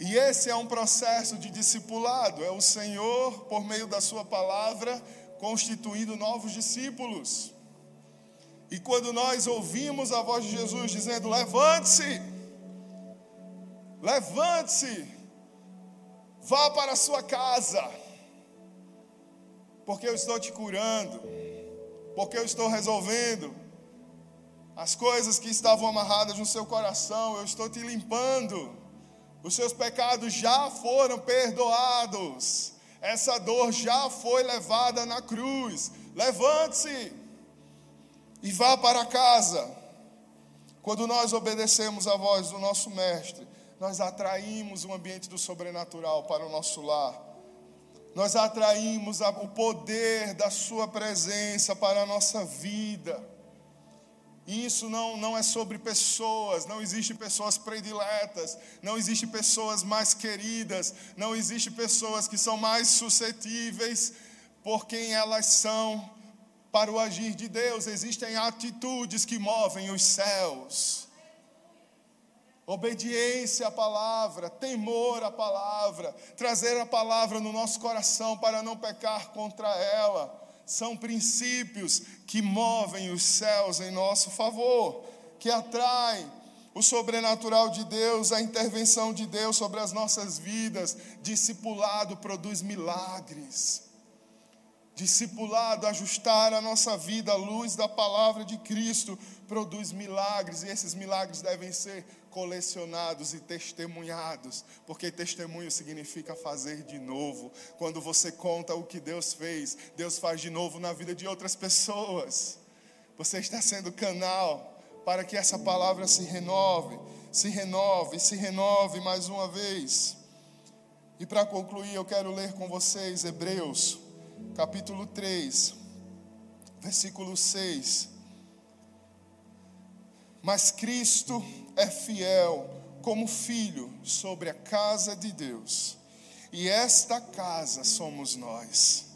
E esse é um processo de discipulado, é o Senhor, por meio da Sua palavra, constituindo novos discípulos. E quando nós ouvimos a voz de Jesus dizendo: Levante-se, levante-se, vá para a sua casa, porque eu estou te curando, porque eu estou resolvendo as coisas que estavam amarradas no seu coração, eu estou te limpando, os seus pecados já foram perdoados, essa dor já foi levada na cruz. Levante-se e vá para casa. Quando nós obedecemos a voz do nosso Mestre, nós atraímos o ambiente do sobrenatural para o nosso lar. Nós atraímos o poder da Sua presença para a nossa vida. Isso não, não é sobre pessoas, não existe pessoas prediletas, não existe pessoas mais queridas, não existe pessoas que são mais suscetíveis por quem elas são para o agir de Deus. Existem atitudes que movem os céus. Obediência à palavra, temor à palavra, trazer a palavra no nosso coração para não pecar contra ela são princípios que movem os céus em nosso favor, que atraem o sobrenatural de Deus, a intervenção de Deus sobre as nossas vidas. Discipulado produz milagres. Discipulado, ajustar a nossa vida à luz da palavra de Cristo, produz milagres, e esses milagres devem ser colecionados e testemunhados, porque testemunho significa fazer de novo. Quando você conta o que Deus fez, Deus faz de novo na vida de outras pessoas. Você está sendo canal para que essa palavra se renove, se renove, se renove mais uma vez. E para concluir, eu quero ler com vocês Hebreus, capítulo 3, versículo 6. Mas Cristo é fiel como filho sobre a casa de Deus, e esta casa somos nós.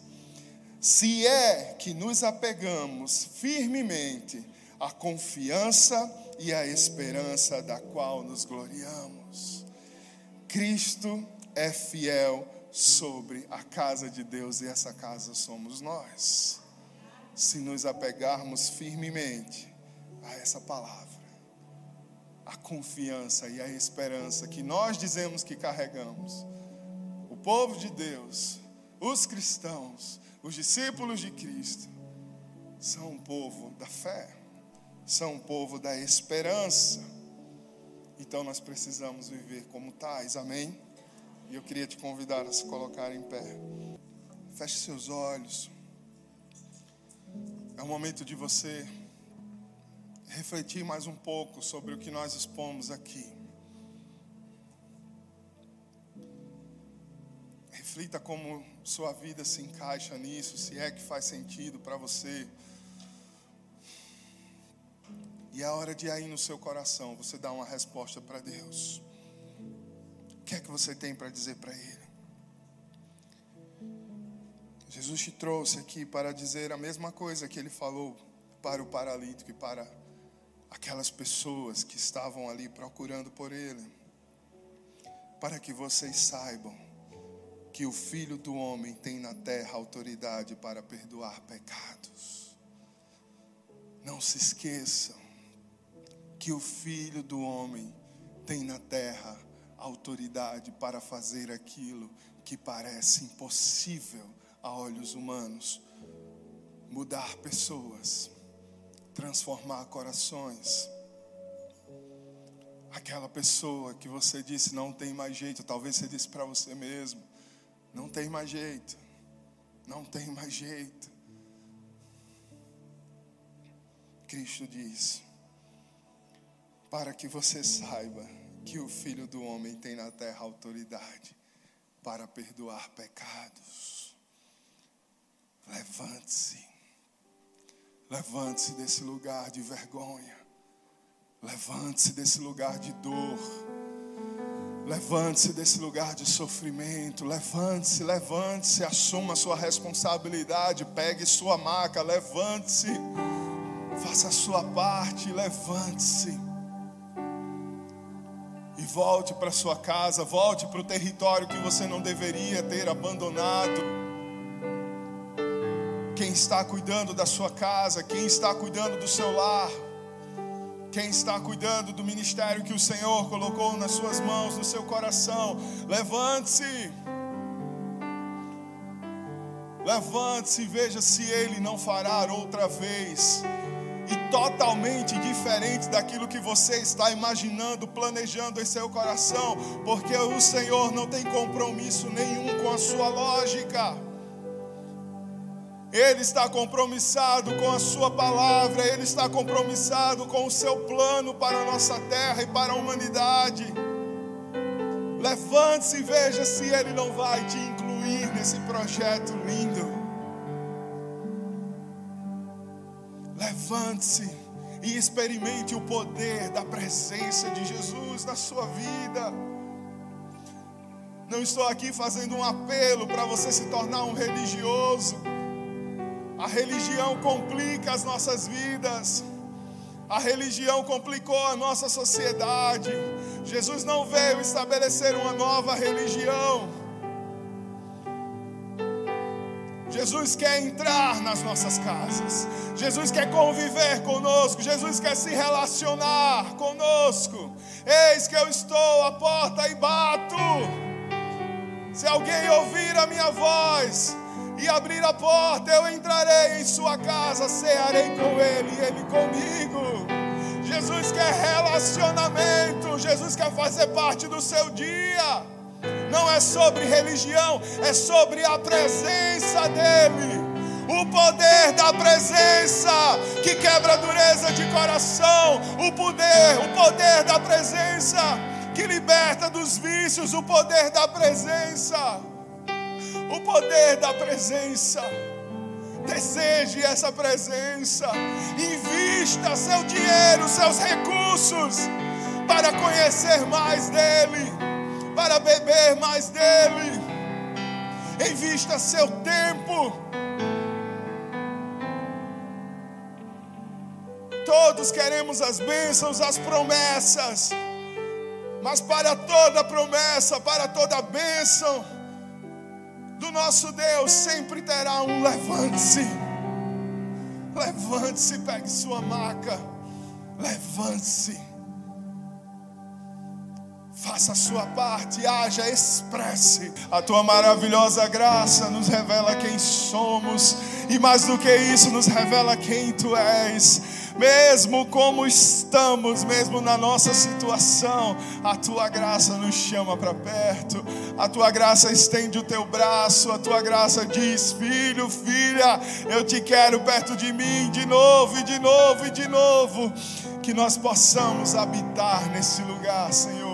Se é que nos apegamos firmemente à confiança e à esperança da qual nos gloriamos. Cristo é fiel sobre a casa de Deus e essa casa somos nós. Se nos apegarmos firmemente a essa palavra a confiança e a esperança que nós dizemos que carregamos. O povo de Deus, os cristãos, os discípulos de Cristo, são um povo da fé, são um povo da esperança. Então nós precisamos viver como tais, amém? E eu queria te convidar a se colocar em pé. Feche seus olhos. É o momento de você refletir mais um pouco sobre o que nós expomos aqui. Reflita como sua vida se encaixa nisso, se é que faz sentido para você. E é hora de aí no seu coração você dar uma resposta para Deus. Que é que você tem para dizer para Ele? Jesus te trouxe aqui para dizer a mesma coisa que Ele falou para o paralítico e para aquelas pessoas que estavam ali procurando por Ele, para que vocês saibam que o Filho do Homem tem na terra autoridade para perdoar pecados. Não se esqueçam que o Filho do Homem tem na terra autoridade para fazer aquilo que parece impossível a olhos humanos mudar pessoas transformar corações. Aquela pessoa que você disse não tem mais jeito, talvez você disse para você mesmo: não tem mais jeito, não tem mais jeito. Cristo diz: para que você saiba que o Filho do Homem tem na terra autoridade para perdoar pecados. Levante-se Levante-se desse lugar de vergonha. Levante-se desse lugar de dor. Levante-se desse lugar de sofrimento. Levante-se, levante-se, assuma sua responsabilidade. Pegue sua maca, levante-se. Faça a sua parte, levante-se. Volte para sua casa, volte para o território que você não deveria ter abandonado. Quem está cuidando da sua casa, quem está cuidando do seu lar, quem está cuidando do ministério que o Senhor colocou nas suas mãos, no seu coração, levante-se. Levante-se e veja se Ele não fará outra vez. E totalmente diferente daquilo que você está imaginando, planejando em seu coração, porque o Senhor não tem compromisso nenhum com a sua lógica. Ele está compromissado com a Sua palavra, Ele está compromissado com o seu plano para a nossa terra e para a humanidade. Levante-se e veja se Ele não vai te incluir nesse projeto lindo. Levante-se e experimente o poder da presença de Jesus na sua vida. Não estou aqui fazendo um apelo para você se tornar um religioso. A religião complica as nossas vidas. A religião complicou a nossa sociedade. Jesus não veio estabelecer uma nova religião. Jesus quer entrar nas nossas casas. Jesus quer conviver conosco. Jesus quer se relacionar conosco. Eis que eu estou à porta e bato. Se alguém ouvir a minha voz e abrir a porta, eu entrarei em sua casa, cearei com ele e ele comigo. Jesus quer relacionamento, Jesus quer fazer parte do seu dia. Não é sobre religião, é sobre a presença dEle. O poder da presença que quebra a dureza de coração. O poder, o poder da presença que liberta dos vícios. O poder da presença o poder da presença. Deseje essa presença. Invista seu dinheiro, seus recursos para conhecer mais dEle, para beber mais dEle. Invista seu tempo. Todos queremos as bênçãos, as promessas. Mas para toda promessa, para toda bênção, do nosso Deus sempre terá um levante-se. Levante-se, pegue sua maca. Levante-se. Faça a sua parte, haja, expresse. A tua maravilhosa graça nos revela quem somos, e mais do que isso, nos revela quem tu és mesmo como estamos, mesmo na nossa situação, a tua graça nos chama para perto, a tua graça estende o teu braço, a tua graça diz: Filho, filha, eu te quero perto de mim, de novo e de novo e de novo. Que nós possamos habitar nesse lugar, Senhor,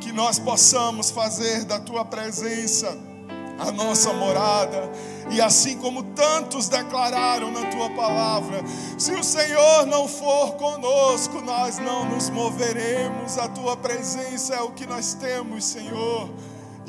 que nós possamos fazer da tua presença a nossa morada. E assim como tantos declararam na tua palavra, se o Senhor não for conosco, nós não nos moveremos. A tua presença é o que nós temos, Senhor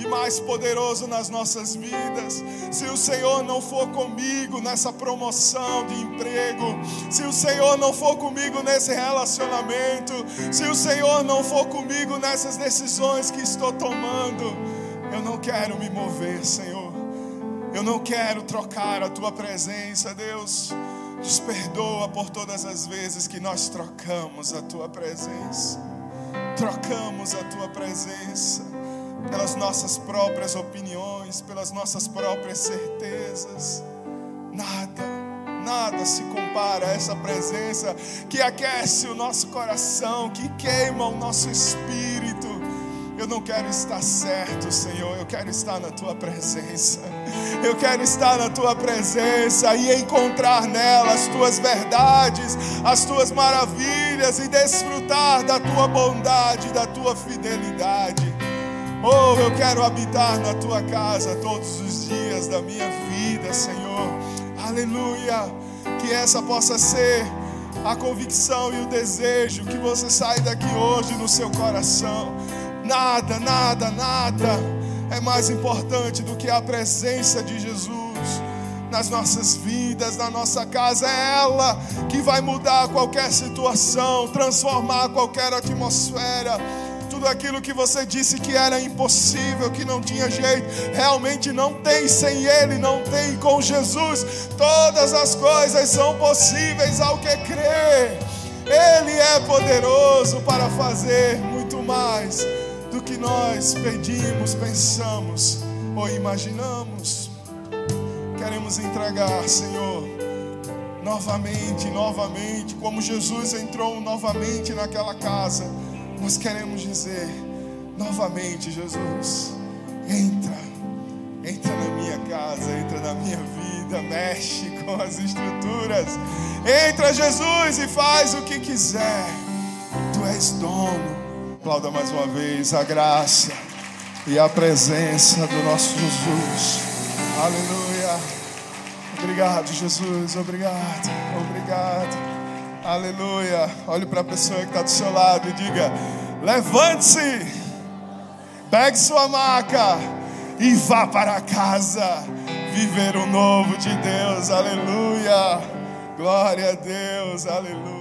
de mais poderoso nas nossas vidas. Se o Senhor não for comigo nessa promoção de emprego, se o Senhor não for comigo nesse relacionamento, se o Senhor não for comigo nessas decisões que estou tomando, eu não quero me mover, Senhor. Eu não quero trocar a tua presença, Deus. Nos perdoa por todas as vezes que nós trocamos a tua presença. Trocamos a tua presença pelas nossas próprias opiniões, pelas nossas próprias certezas. Nada, nada se compara a essa presença que aquece o nosso coração, que queima o nosso espírito eu não quero estar certo, Senhor, eu quero estar na tua presença. Eu quero estar na tua presença e encontrar nela as tuas verdades, as tuas maravilhas e desfrutar da tua bondade, da tua fidelidade. Oh, eu quero habitar na tua casa todos os dias da minha vida, Senhor. Aleluia. Que essa possa ser a convicção e o desejo que você sai daqui hoje no seu coração nada, nada, nada é mais importante do que a presença de Jesus nas nossas vidas, na nossa casa. É ela que vai mudar qualquer situação, transformar qualquer atmosfera. Tudo aquilo que você disse que era impossível, que não tinha jeito, realmente não tem sem Ele, não tem com Jesus. Todas as coisas são possíveis ao que crê. Ele é poderoso para fazer muito mais do que nós pedimos, pensamos ou imaginamos. Queremos entregar, Senhor, novamente, novamente, como Jesus entrou novamente naquela casa. Nós queremos dizer novamente, Jesus, entra, entra na minha casa, entra na minha vida, mexe com as estruturas. Entra, Jesus, e faz o que quiser. Tu és dono. Aplauda mais uma vez a graça e a presença do nosso Jesus. Aleluia. Obrigado, Jesus. Obrigado. Obrigado. Aleluia. Olhe para a pessoa que está do seu lado e diga: levante-se, pegue sua maca e vá para casa viver o novo de Deus. Aleluia. Glória a Deus. Aleluia.